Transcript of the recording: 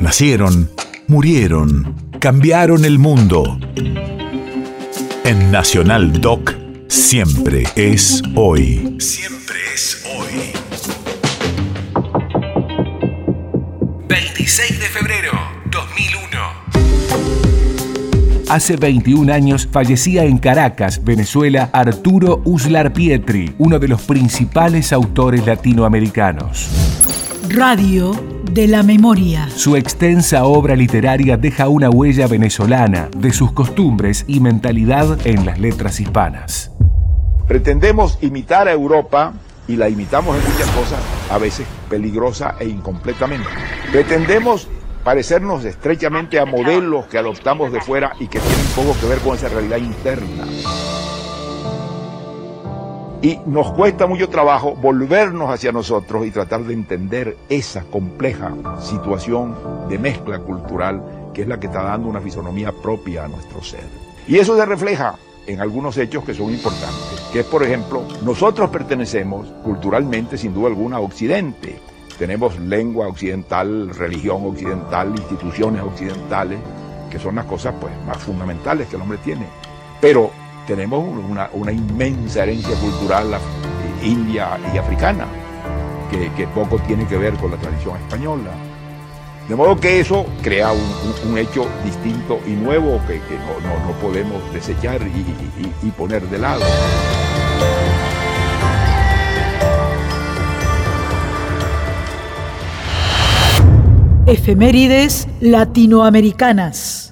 Nacieron, murieron, cambiaron el mundo. En Nacional Doc, siempre es hoy. Siempre es hoy. 26 de febrero, 2001. Hace 21 años fallecía en Caracas, Venezuela, Arturo Uslar Pietri, uno de los principales autores latinoamericanos. Radio de la memoria. Su extensa obra literaria deja una huella venezolana de sus costumbres y mentalidad en las letras hispanas. Pretendemos imitar a Europa y la imitamos en muchas cosas, a veces peligrosa e incompletamente. Pretendemos parecernos estrechamente a modelos que adoptamos de fuera y que tienen poco que ver con esa realidad interna. Y nos cuesta mucho trabajo volvernos hacia nosotros y tratar de entender esa compleja situación de mezcla cultural que es la que está dando una fisonomía propia a nuestro ser. Y eso se refleja en algunos hechos que son importantes, que es, por ejemplo, nosotros pertenecemos culturalmente, sin duda alguna, a Occidente. Tenemos lengua occidental, religión occidental, instituciones occidentales, que son las cosas pues, más fundamentales que el hombre tiene. Pero tenemos una, inmensa herencia cultural india y africana, que, poco tiene que ver con la tradición española. De modo que eso crea un, hecho distinto y nuevo que, no, podemos desechar y, poner de lado. Efemérides latinoamericanas.